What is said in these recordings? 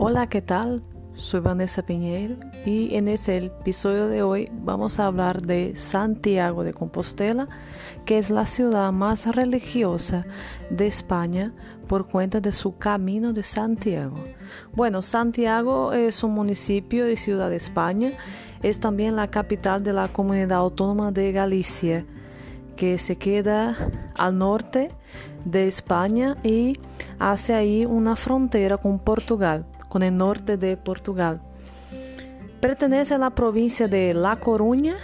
Hola, ¿qué tal? Soy Vanessa Piñeiro y en este episodio de hoy vamos a hablar de Santiago de Compostela, que es la ciudad más religiosa de España por cuenta de su Camino de Santiago. Bueno, Santiago es un municipio y ciudad de España, es también la capital de la comunidad autónoma de Galicia, que se queda al norte de España y hace ahí una frontera con Portugal con el norte de Portugal. Pertenece a la provincia de La Coruña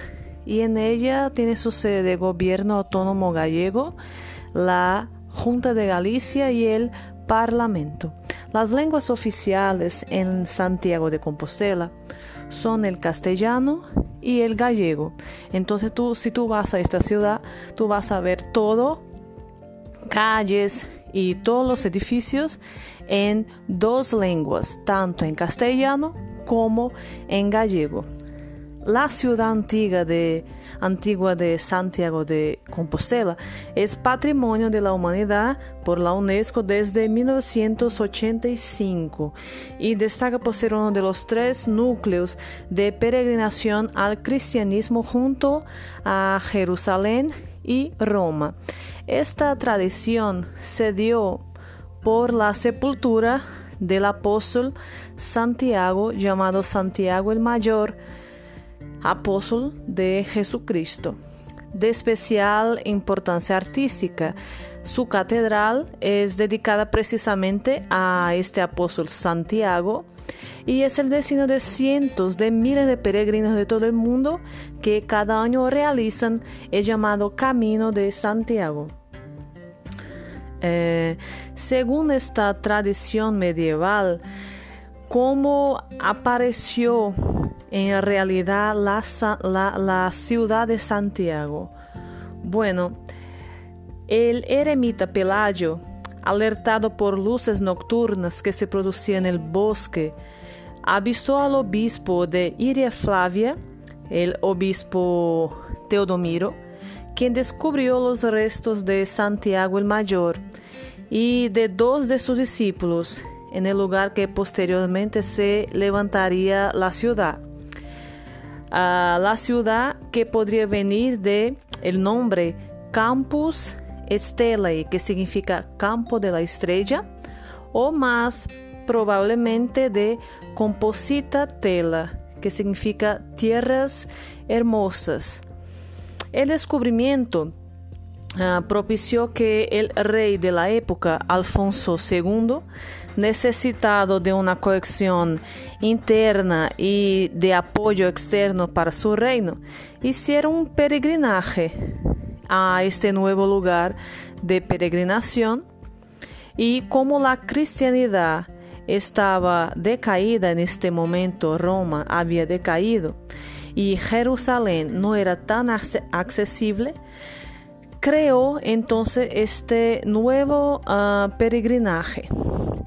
y en ella tiene su sede de gobierno autónomo gallego, la Junta de Galicia y el Parlamento. Las lenguas oficiales en Santiago de Compostela son el castellano y el gallego. Entonces tú, si tú vas a esta ciudad, tú vas a ver todo, calles, y todos los edificios en dos lenguas, tanto en castellano como en gallego. La ciudad antigua de, antigua de Santiago de Compostela es patrimonio de la humanidad por la UNESCO desde 1985 y destaca por ser uno de los tres núcleos de peregrinación al cristianismo junto a Jerusalén y Roma. Esta tradición se dio por la sepultura del apóstol Santiago, llamado Santiago el Mayor, apóstol de Jesucristo. De especial importancia artística, su catedral es dedicada precisamente a este apóstol Santiago, y es el destino de cientos de miles de peregrinos de todo el mundo que cada año realizan el llamado Camino de Santiago. Eh, según esta tradición medieval, ¿cómo apareció en realidad la ciudad de Santiago? Bueno, el eremita Pelayo, alertado por luces nocturnas que se producían en el bosque, avisó al obispo de Iria Flavia, el obispo Teodomiro, quien descubrió los restos de Santiago el Mayor y de dos de sus discípulos en el lugar que posteriormente se levantaría la ciudad. Ah, la ciudad que podría venir de el nombre Campus Stellae, que significa campo de la estrella, o más probablemente de Composita Tela, que significa tierras hermosas. El descubrimiento uh, propició que el rey de la época, Alfonso II, necesitado de una colección interna y de apoyo externo para su reino, hiciera un peregrinaje a este nuevo lugar de peregrinación y como la cristianidad estaba decaída en este momento, Roma había decaído y Jerusalén no era tan accesible, creó entonces este nuevo ah, peregrinaje.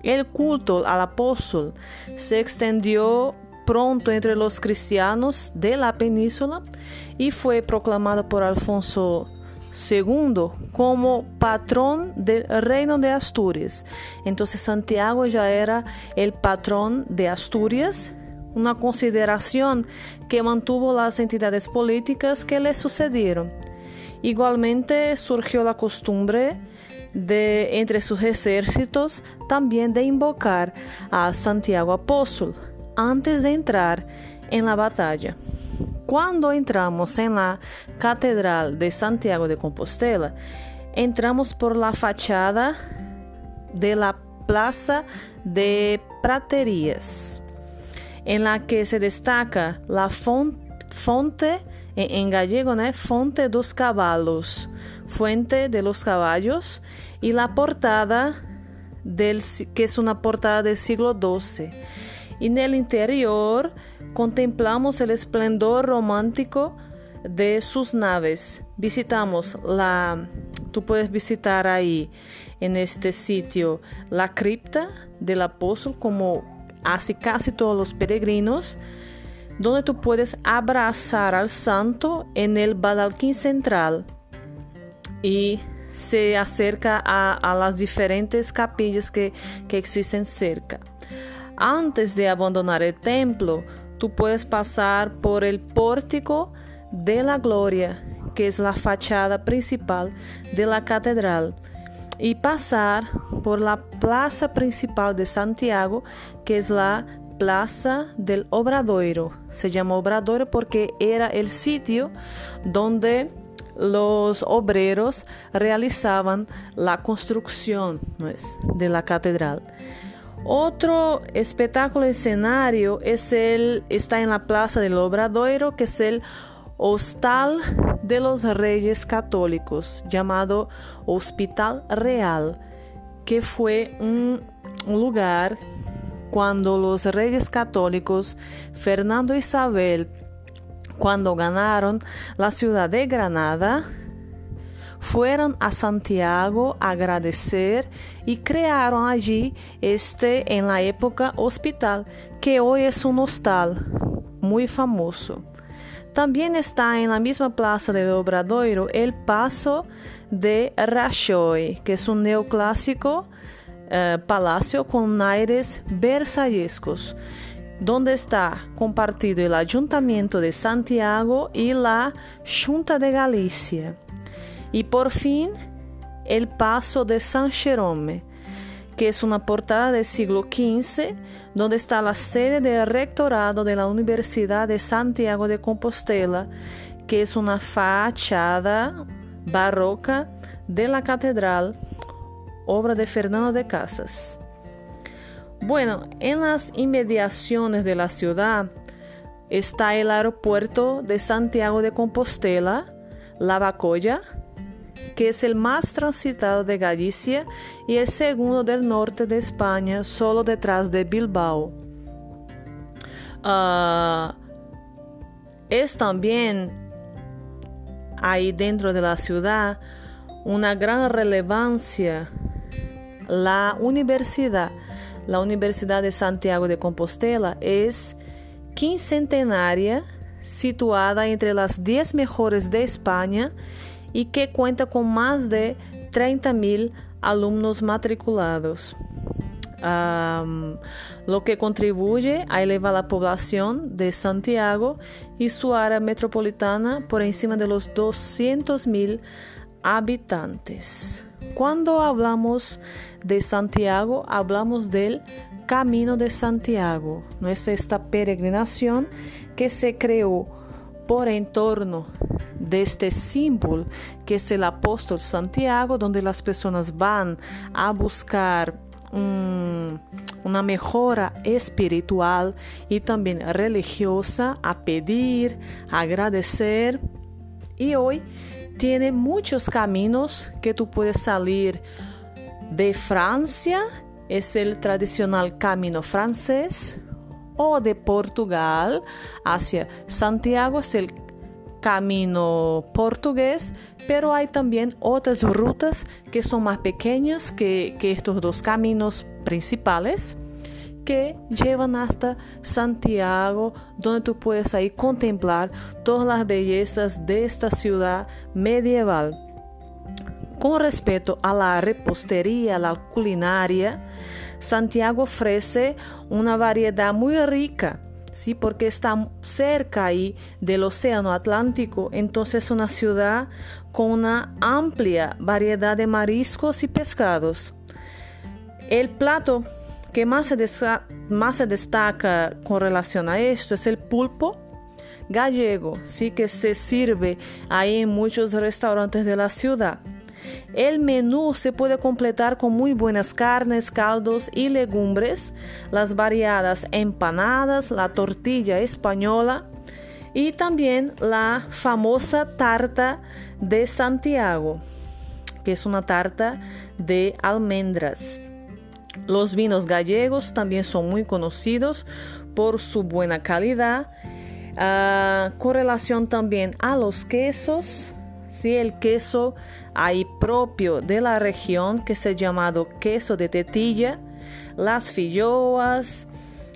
El culto al apóstol se extendió pronto entre los cristianos de la península y fue proclamado por Alfonso Segundo, como patrón del reino de Asturias. Entonces Santiago ya era el patrón de Asturias, una consideración que mantuvo las entidades políticas que le sucedieron. Igualmente surgió la costumbre de entre sus ejércitos también de invocar a Santiago Apóstol antes de entrar en la batalla. Cuando entramos en la Catedral de Santiago de Compostela, entramos por la fachada de la Plaza de Praterías, en la que se destaca la fonte, en gallego, ¿no? Fonte dos Caballos, Fuente de los Caballos, y la portada del, que es una portada del siglo XII. Y en el interior contemplamos el esplendor romántico de sus naves. Visitamos la, tú puedes visitar ahí en este sitio la cripta del apóstol como hace casi todos los peregrinos, donde tú puedes abrazar al santo en el badalquín central y se acerca a, las diferentes capillas que, que existen cerca. Antes de abandonar el templo, tú puedes pasar por el pórtico de la gloria, que es la fachada principal de la catedral, y pasar por la plaza principal de Santiago, que es la Plaza del Obradoiro. Se llama Obradoiro porque era el sitio donde los obreros realizaban la construcción de la catedral. Otro espectáculo escenario es el, está en la Plaza del Obradoiro, que es el Hostal de los Reyes Católicos, llamado Hospital Real, que fue un, lugar cuando los reyes católicos Fernando y Isabel, cuando ganaron la ciudad de Granada, fueron a Santiago a agradecer y crearon allí este en la época hospital, que hoy es un hostal muy famoso. También está en la misma plaza de Obradoiro el Paso de Rajoy, que es un neoclásico eh, palacio con aires versallescos, donde está compartido el Ayuntamiento de Santiago y la Junta de Galicia. Y por fin, el Paso de San Jerome, que es una portada del siglo XV, donde está la sede del rectorado de la Universidad de Santiago de Compostela, que es una fachada barroca de la catedral obra de Fernando de Casas. Bueno, en las inmediaciones de la ciudad está el aeropuerto de Santiago de Compostela, Lavacolla, que es el más transitado de Galicia y el segundo del norte de España, solo detrás de Bilbao. Ah, es también ahí dentro de la ciudad una gran relevancia la universidad, la Universidad de Santiago de Compostela, es quincentenaria, situada entre las 10 mejores de España y que cuenta con más de 30 mil alumnos matriculados. lo que contribuye a elevar la población de Santiago y su área metropolitana por encima de los 200 mil habitantes. Cuando hablamos de Santiago, hablamos del Camino de Santiago, nuestra esta peregrinación que se creó por en torno de este símbolo que es el apóstol Santiago, donde las personas van a buscar una mejora espiritual y también religiosa, a pedir, agradecer. Y hoy tiene muchos caminos que tú puedes salir de Francia, es el tradicional camino francés, o de Portugal hacia Santiago es el camino portugués, pero hay también otras rutas que son más pequeñas que, estos dos caminos principales que llevan hasta Santiago, donde tú puedes ahí contemplar todas las bellezas de esta ciudad medieval. Con respecto a la repostería, la culinaria, Santiago ofrece una variedad muy rica, ¿sí? porque está cerca ahí del Océano Atlántico, entonces es una ciudad con una amplia variedad de mariscos y pescados. El plato que más se, más se destaca con relación a esto es el pulpo gallego, sí que se sirve ahí en muchos restaurantes de la ciudad. El menú se puede completar con muy buenas carnes, caldos y legumbres, las variadas empanadas, la tortilla española y también la famosa tarta de Santiago, que es una tarta de almendras. Los vinos gallegos también son muy conocidos por su buena calidad. Ah, con relación también a los quesos, ¿sí? el queso ahí propio de la región que se llamado queso de tetilla, las filloas,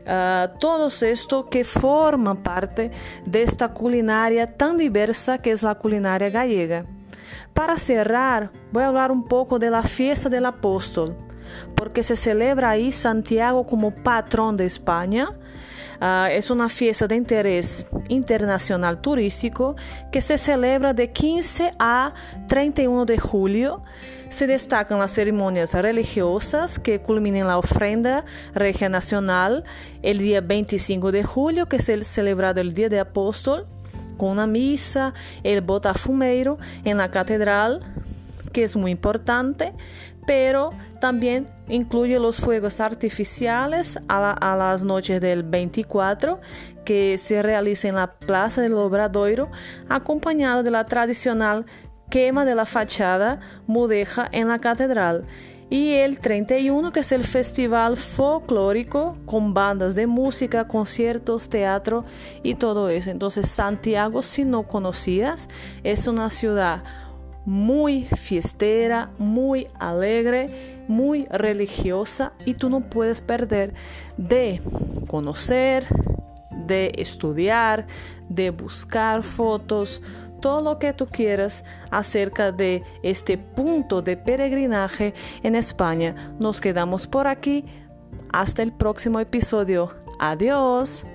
uh, todo esto que forma parte de esta culinaria tan diversa que es la culinaria gallega. Para cerrar, voy a hablar un poco de la fiesta del apóstol porque se celebra ahí Santiago como patrón de España. Uh, es una fiesta de interés internacional turístico que se celebra de 15 a 31 de julio. Se destacan las ceremonias religiosas que culminan la ofrenda regia nacional el día 25 de julio, que es el celebrado el Día de Apóstol, con una misa, el botafumeiro en la catedral, que es muy importante, pero también incluye los fuegos artificiales a, las noches del 24 que se realiza en la Plaza del Obradoiro, acompañado de la tradicional quema de la fachada mudeja en la catedral. Y el 31, que es el festival folclórico con bandas de música, conciertos, teatro y todo eso. Entonces Santiago, si no conocías, es una ciudad muy fiestera, muy alegre, muy religiosa y tú no puedes perder de conocer, de estudiar, de buscar fotos, todo lo que tú quieras acerca de este punto de peregrinaje en España. Nos quedamos por aquí. Hasta el próximo episodio. Adiós.